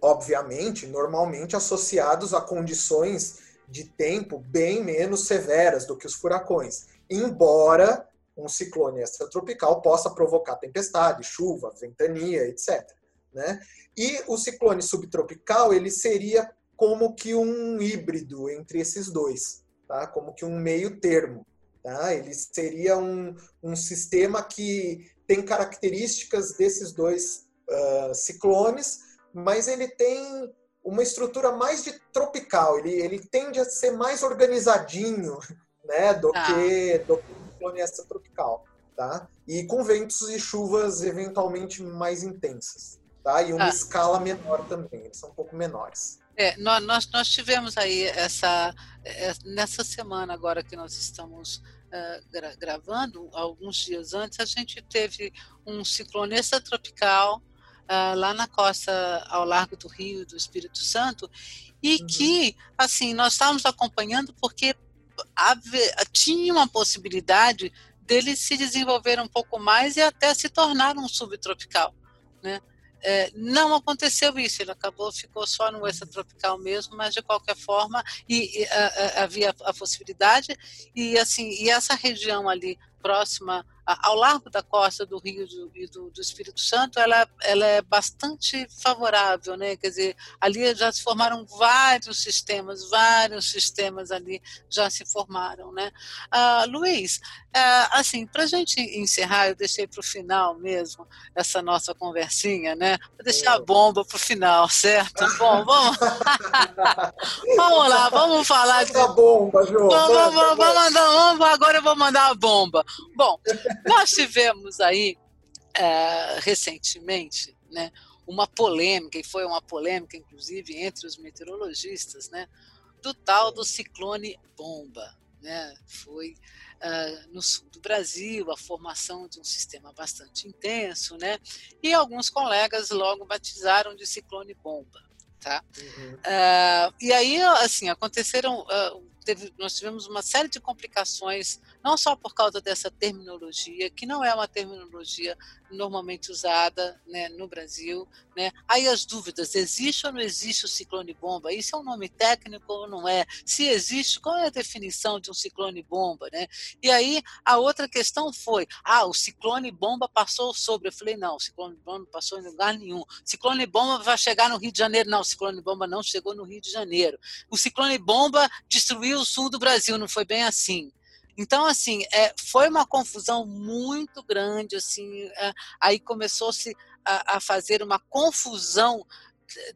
obviamente, normalmente associados a condições de tempo bem menos severas do que os furacões, embora um ciclone extratropical possa provocar tempestade, chuva, ventania, etc. Né? E o ciclone subtropical ele seria como que um híbrido entre esses dois, tá? como que um meio termo. Tá? Ele seria um, um sistema que tem características desses dois uh, ciclones, mas ele tem uma estrutura mais de tropical. Ele, ele tende a ser mais organizadinho, né, do ah. que do ciclone tropical, tá? E com ventos e chuvas eventualmente mais intensas, tá? E uma ah. escala menor também. Eles são um pouco menores. É, nós, nós tivemos aí essa é, nessa semana agora que nós estamos uh, gra gravando, alguns dias antes, a gente teve um ciclone extratropical uh, lá na costa ao largo do Rio do Espírito Santo e uhum. que assim nós estávamos acompanhando porque tinha uma possibilidade dele se desenvolver um pouco mais e até se tornar um subtropical, né? É, não aconteceu isso, ele acabou, ficou só no extratropical mesmo, mas de qualquer forma e, e a, a, havia a possibilidade e assim e essa região ali próxima ao largo da costa do Rio e do, do, Espírito Santo, ela, ela é bastante favorável, né? Quer dizer, ali já se formaram vários sistemas, vários sistemas ali já se formaram, né? Ah, Luiz, é, assim, para a gente encerrar, eu deixei para o final mesmo essa nossa conversinha, né? Vou deixar a bomba para o final, certo? Bom, vamos, vamos lá, vamos falar de... a bomba, João. Vamos, vamos, vamos, mandar, vamos, agora eu vou mandar a bomba. Bom, nós tivemos aí é, recentemente, né? Uma polêmica, e foi uma polêmica, inclusive, entre os meteorologistas, né? Do tal do ciclone bomba, né? Foi uh, no sul do Brasil, a formação de um sistema bastante intenso, né? E alguns colegas logo batizaram de ciclone bomba, tá? Uhum. Uh, e aí, assim, aconteceram uh, teve, nós tivemos uma série de complicações, não só por causa dessa terminologia, que não é uma terminologia normalmente usada né, no Brasil. Né? Aí as dúvidas, existe ou não existe o ciclone bomba? Isso é um nome técnico ou não é? Se existe, qual é a definição de um ciclone bomba? Né? E aí a outra questão foi, ah, o ciclone bomba passou sobre. Eu falei, não, o ciclone bomba não passou em lugar nenhum. Ciclone bomba vai chegar no Rio de Janeiro. Não, o ciclone bomba não chegou no Rio de Janeiro. O ciclone bomba destruiu o sul do Brasil, não foi bem assim. Então, assim, é, foi uma confusão muito grande, assim, é, aí começou-se a, a, fazer uma confusão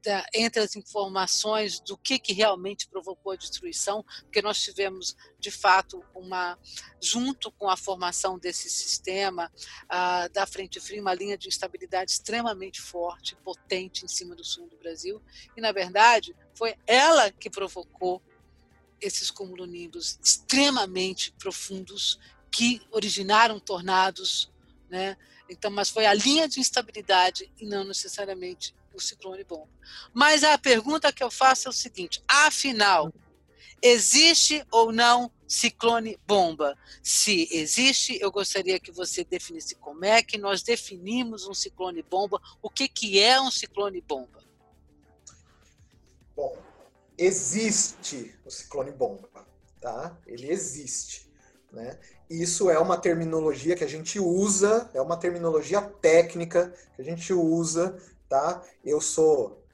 da, entre as informações do que, que realmente provocou a destruição, porque nós tivemos, de fato, uma, junto com a formação desse sistema da Frente Fria, uma linha de instabilidade extremamente forte, potente em cima do sul do Brasil, e, na verdade, foi ela que provocou esses cumulonimbus extremamente profundos que originaram tornados, né? Então, mas foi a linha de instabilidade e não necessariamente o ciclone bomba. Mas a pergunta que eu faço é o seguinte: afinal, existe ou não ciclone bomba? Se existe, eu gostaria que você definisse como é que nós definimos um ciclone bomba, o que, que é um ciclone bomba? Bom, existe o ciclone bomba, tá? Ele existe, né? Isso é uma terminologia que a gente usa, é uma terminologia técnica que a gente usa, tá? Eu sou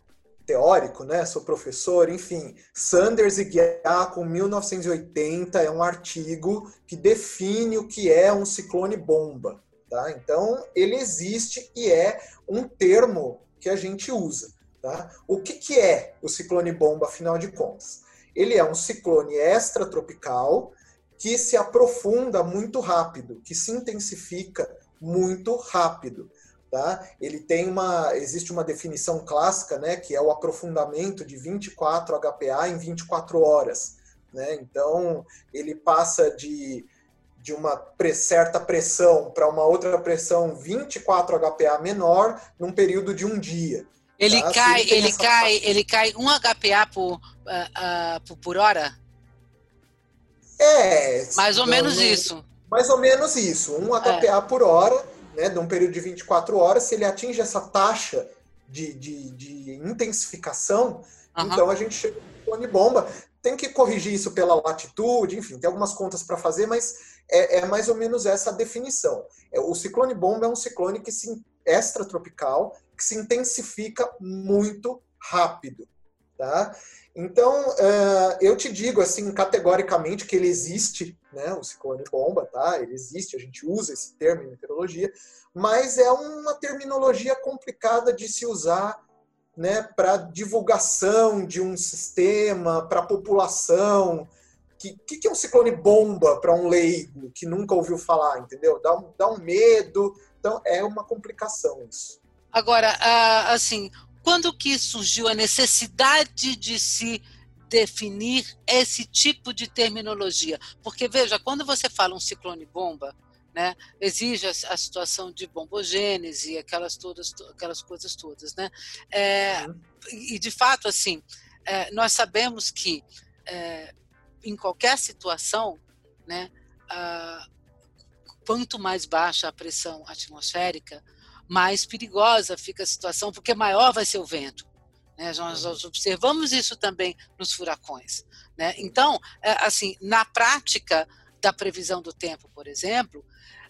teórico, né? Sou professor, enfim. Sanders e com 1980 é um artigo que define o que é um ciclone bomba, tá? Então, ele existe e é um termo que a gente usa. Tá? O que, que é o ciclone bomba, afinal de contas? Ele é um ciclone extratropical que se aprofunda muito rápido, que se intensifica muito rápido. Tá? Ele tem uma, existe uma definição clássica, né, que é o aprofundamento de 24 HPA em 24 horas. Né? Então, ele passa de, de uma certa pressão para uma outra pressão 24 HPA menor num período de um dia. Ele tá? cai, ele, ele cai, ele cai um HPA por, uh, uh, por, hora? É. Mais ou menos isso. Mais ou menos isso. Um HPA é. por hora, né, num período de 24 horas, se ele atinge essa taxa de, de, de intensificação, uhum. então a gente chega no ciclone bomba. Tem que corrigir isso pela latitude, enfim, tem algumas contas para fazer, mas é, é, mais ou menos essa a definição. É, o ciclone bomba é um ciclone que se extratropical que se intensifica muito rápido, tá? Então, uh, eu te digo assim categoricamente que ele existe, né, o ciclone bomba, tá? Ele existe, a gente usa esse termo em meteorologia, mas é uma terminologia complicada de se usar, né, para divulgação de um sistema, para a população. O que, que, é um ciclone bomba para um leigo que nunca ouviu falar, entendeu? Dá um, dá um medo, então é uma complicação isso. Agora, assim, quando que surgiu a necessidade de se definir esse tipo de terminologia? Porque, veja, quando você fala um ciclone bomba, né, exige a, situação de bombogênese, aquelas, todas, aquelas coisas todas. Né? É, e, de fato, assim, é, nós sabemos que é, em qualquer situação, né, quanto mais baixa a pressão atmosférica, mais perigosa fica a situação, porque maior vai ser o vento. Né? Nós, nós observamos isso também nos furacões. Né? Então, é, assim, na prática da previsão do tempo, por exemplo,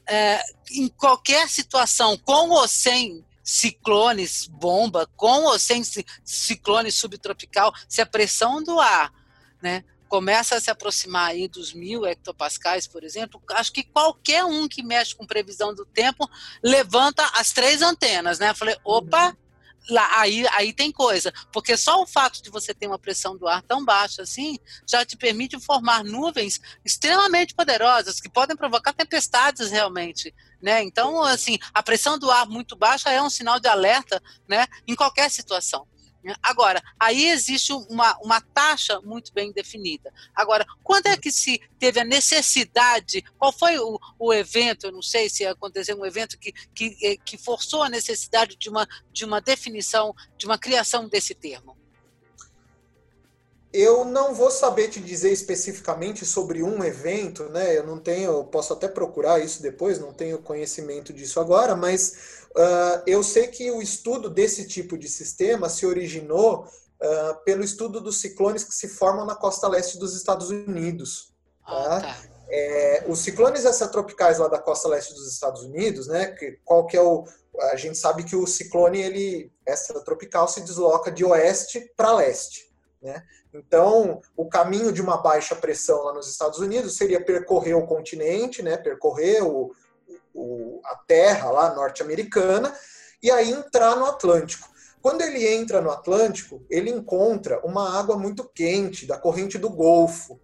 é, em qualquer situação, com ou sem ciclones bomba, com ou sem ciclone subtropical, se a pressão do ar né, começa a se aproximar aí dos mil hectopascais, por exemplo, acho que qualquer um que mexe com previsão do tempo levanta as três antenas, né? Eu falei, opa, uhum. lá, aí, aí tem coisa, porque só o fato de você ter uma pressão do ar tão baixa assim já te permite formar nuvens extremamente poderosas que podem provocar tempestades realmente. Né? Então, assim, a pressão do ar muito baixa é um sinal de alerta né, em qualquer situação. Agora, aí existe uma, uma taxa muito bem definida. Agora, quando é que se teve a necessidade? Qual foi o, o evento? Eu não sei se aconteceu um evento que, que, eh, que forçou a necessidade de uma, de uma definição, de uma criação desse termo. Eu não vou saber te dizer especificamente sobre um evento, né? Eu não tenho, posso até procurar isso depois, não tenho conhecimento disso agora, mas uh, eu sei que o estudo desse tipo de sistema se originou uh, pelo estudo dos ciclones que se formam na costa leste dos Estados Unidos. Tá? Ah, tá. É, os ciclones extratropicais lá da costa leste dos Estados Unidos, né? Que, qual que é o a gente sabe que o ciclone ele extratropical se desloca de oeste para leste, né? Então, o caminho de uma baixa pressão lá nos Estados Unidos seria percorrer o continente, né, percorrer o, o, a terra lá norte-americana e aí entrar no Atlântico. Quando ele entra no Atlântico, ele encontra uma água muito quente da corrente do Golfo,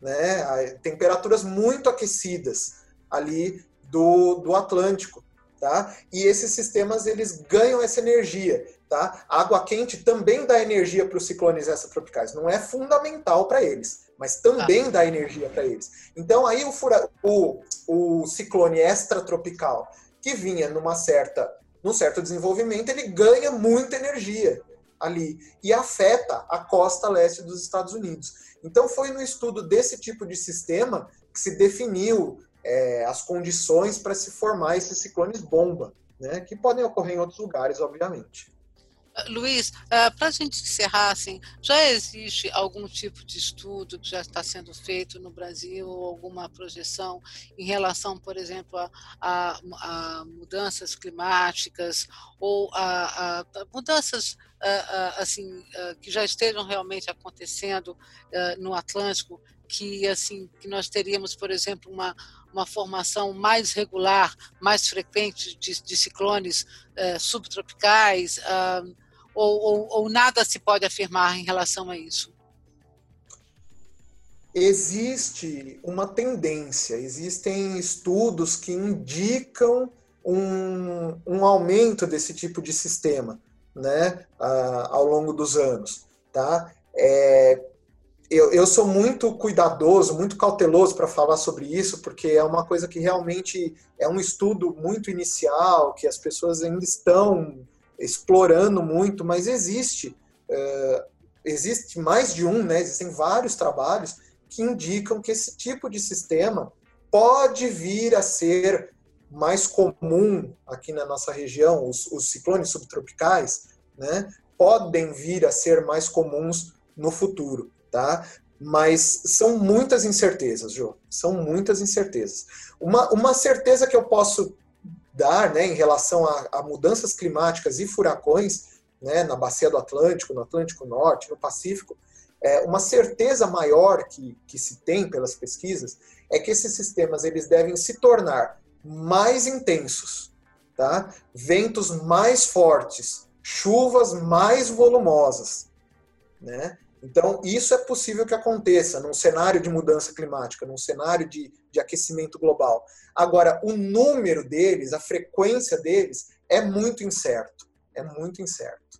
né, temperaturas muito aquecidas ali do, do Atlântico. Tá? E esses sistemas eles ganham essa energia. Tá? A água quente também dá energia para os ciclones extratropicais. Não é fundamental para eles, mas também ah. dá energia para eles. Então aí o, fura, o, o ciclone extratropical que vinha numa certa, num certo desenvolvimento, ele ganha muita energia ali e afeta a costa leste dos Estados Unidos. Então foi no estudo desse tipo de sistema que se definiu é, as condições para se formar esses ciclones bomba, né, que podem ocorrer em outros lugares, obviamente. Luiz, uh, para a gente encerrar, assim, já existe algum tipo de estudo que já está sendo feito no Brasil, ou alguma projeção em relação, por exemplo, a, a, a mudanças climáticas ou a, a mudanças uh, assim que já estejam realmente acontecendo no Atlântico, que assim que nós teríamos, por exemplo, uma uma formação mais regular, mais frequente de, de ciclones subtropicais, ou, ou, ou nada se pode afirmar em relação a isso? Existe uma tendência, existem estudos que indicam um, um aumento desse tipo de sistema né, ao longo dos anos. Tá? É, eu, eu sou muito cuidadoso, muito cauteloso para falar sobre isso, porque é uma coisa que realmente é um estudo muito inicial, que as pessoas ainda estão explorando muito, mas existe, uh, existe mais de um, né? Existem vários trabalhos que indicam que esse tipo de sistema pode vir a ser mais comum aqui na nossa região, os, os ciclones subtropicais, né? Podem vir a ser mais comuns no futuro, tá? Mas são muitas incertezas, Jô. São muitas incertezas. Uma, uma certeza que eu posso dar né, em relação a, a mudanças climáticas e furacões né, na bacia do Atlântico, no Atlântico Norte, no Pacífico, é, uma certeza maior que, que se tem pelas pesquisas é que esses sistemas eles devem se tornar mais intensos, tá? ventos mais fortes, chuvas mais volumosas. Né? Então, isso é possível que aconteça num cenário de mudança climática, num cenário de, de aquecimento global. Agora, o número deles, a frequência deles, é muito incerto. É muito incerto.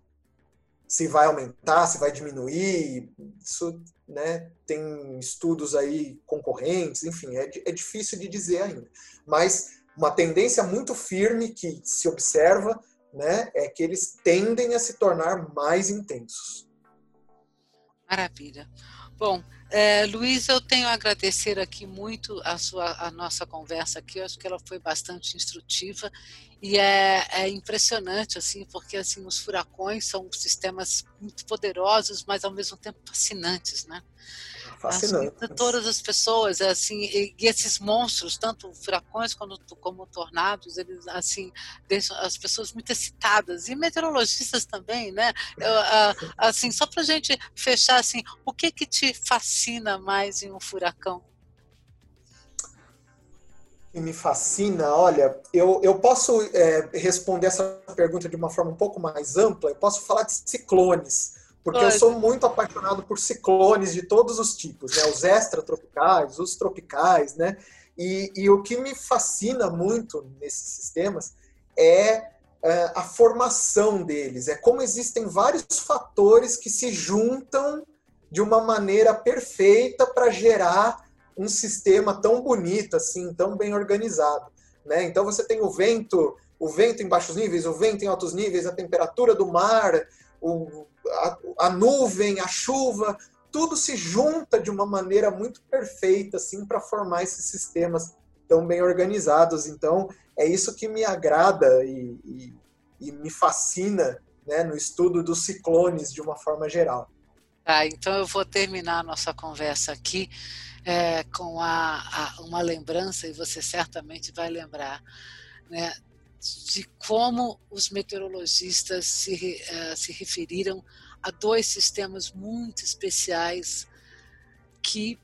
Se vai aumentar, se vai diminuir, isso né, tem estudos aí concorrentes, enfim, é, é difícil de dizer ainda. Mas uma tendência muito firme que se observa né, é que eles tendem a se tornar mais intensos. Maravilha. Bom, é, Luiz, eu tenho a agradecer aqui muito a, sua, a nossa conversa aqui, eu acho que ela foi bastante instrutiva e é, é, impressionante, assim, porque assim, os furacões são sistemas muito poderosos, mas ao mesmo tempo fascinantes, né? Fascinante. Assim, todas as pessoas, assim, e, e, esses monstros, tanto furacões como, como tornados, eles, assim, deixam as pessoas muito excitadas, e meteorologistas também, né? Eu, assim, só para a gente fechar, assim, o que que te fascina mais em um furacão? que me fascina, olha, eu, eu posso é, responder essa pergunta de uma forma um pouco mais ampla, eu posso falar de ciclones, porque Pode. eu sou muito apaixonado por ciclones de todos os tipos, né? Os extratropicais, os tropicais, né? E, e o que me fascina muito nesses sistemas é, é a formação deles, é como existem vários fatores que se juntam de uma maneira perfeita para gerar um sistema tão bonito assim, tão bem organizado, né? Então você tem o vento, o vento em baixos níveis, o vento em altos níveis, a temperatura do mar, o, a, a nuvem, a chuva, tudo se junta de uma maneira muito perfeita assim para formar esses sistemas tão bem organizados. Então, é isso que me agrada e, e, e me fascina né, no estudo dos ciclones de uma forma geral. Ah, então eu vou terminar a nossa conversa aqui é, com a, a, uma lembrança, e você certamente vai lembrar, né, de como os meteorologistas se, uh, se referiram a dois sistemas muito especiais que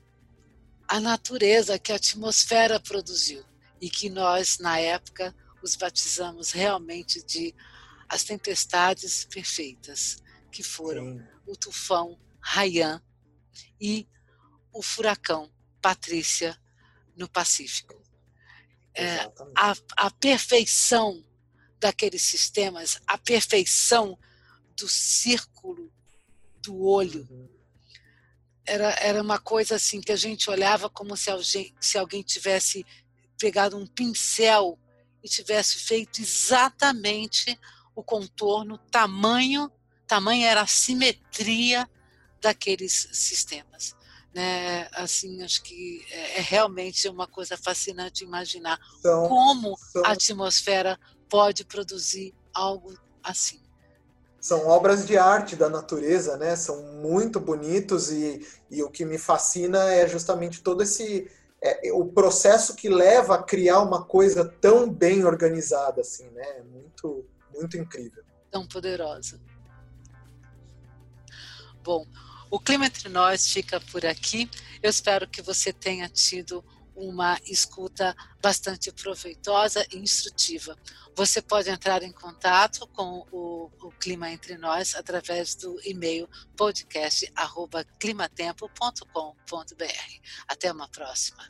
a natureza, que a atmosfera produziu e que nós, na época, os batizamos realmente de as tempestades perfeitas, que foram Sim. o tufão Ryan e o furacão Patrícia no Pacífico. É, a, a perfeição daqueles sistemas, a perfeição do círculo do olho. Uhum. Era, era uma coisa assim que a gente olhava como se alguém, se alguém tivesse pegado um pincel e tivesse feito exatamente o contorno, tamanho, tamanho era a simetria daqueles sistemas. Né? Assim, acho que é, é realmente uma coisa fascinante imaginar então, como a atmosfera pode produzir algo assim. São obras de arte da natureza, né? São muito bonitos e, e o que me fascina é justamente todo esse é, o processo que leva a criar uma coisa tão bem organizada assim, né? Muito muito incrível. Tão poderosa. Bom, o Clima Entre Nós fica por aqui. Eu espero que você tenha tido uma escuta bastante proveitosa e instrutiva. Você pode entrar em contato com o, o Clima Entre Nós através do e-mail podcast@climatempo.com.br. Até uma próxima.